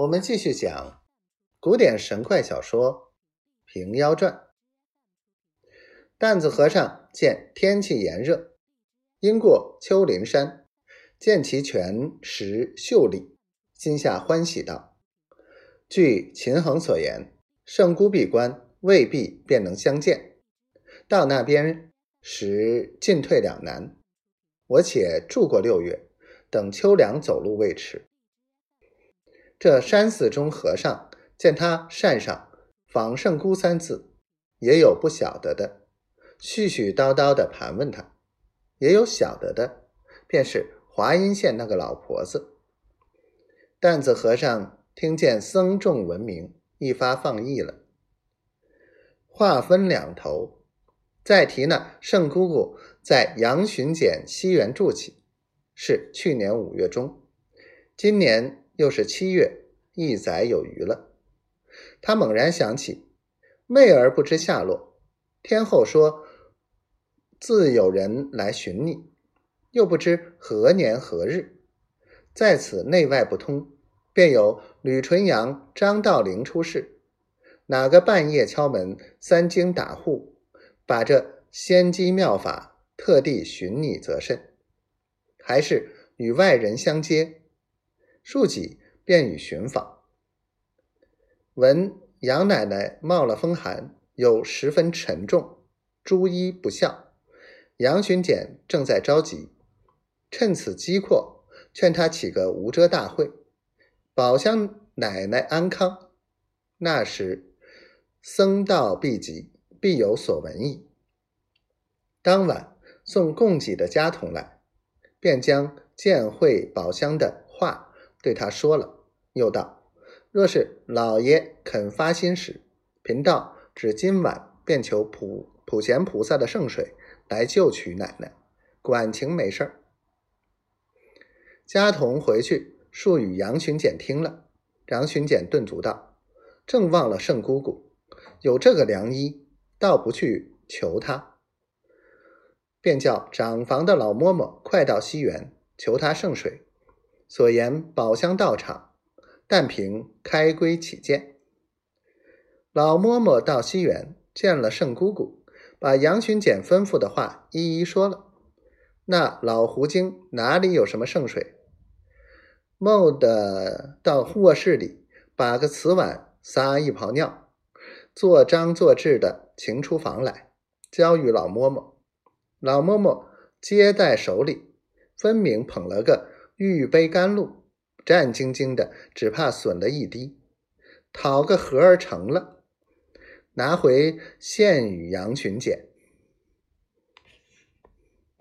我们继续讲古典神怪小说《平妖传》。担子和尚见天气炎热，因过丘陵山，见其泉石秀丽，心下欢喜道：“据秦衡所言，圣姑闭关，未必便能相见。到那边时进退两难，我且住过六月，等秋凉走路未迟。”这山寺中和尚见他扇上“访圣姑”三字，也有不晓得的，絮絮叨叨的盘问他；也有晓得的，便是华阴县那个老婆子。担子和尚听见僧众闻名，一发放逸了。话分两头，再提那圣姑姑在杨巡检西园住起，是去年五月中，今年。又是七月，一载有余了。他猛然想起，妹儿不知下落。天后说自有人来寻你，又不知何年何日，在此内外不通，便有吕纯阳、张道陵出事。哪个半夜敲门，三更打户，把这仙机妙法特地寻你，则甚？还是与外人相接？庶几便与寻访，闻杨奶奶冒了风寒，又十分沉重，诸医不效。杨巡检正在着急，趁此机阔，劝他起个无遮大会，保乡奶奶安康。那时僧道必集，必有所闻矣。当晚送供给的家童来，便将见会宝香的话。对他说了，又道：“若是老爷肯发心时，贫道只今晚便求普普贤菩萨的圣水来救取奶奶，管情没事儿。”家童回去述与杨巡检听了，杨巡检顿足道：“正忘了圣姑姑，有这个良医，倒不去求他。”便叫长房的老嬷嬷快到西园求他圣水。所言宝香道场，但凭开归起见。老嬷嬷到西园见了圣姑姑，把杨巡检吩咐的话一一说了。那老狐精哪里有什么圣水？蓦地到卧室里，把个瓷碗撒一泡尿，做张做智的请出房来，交与老嬷嬷。老嬷嬷接在手里，分明捧了个。玉杯甘露，战兢兢的，只怕损了一滴，讨个和儿成了，拿回献与杨巡检。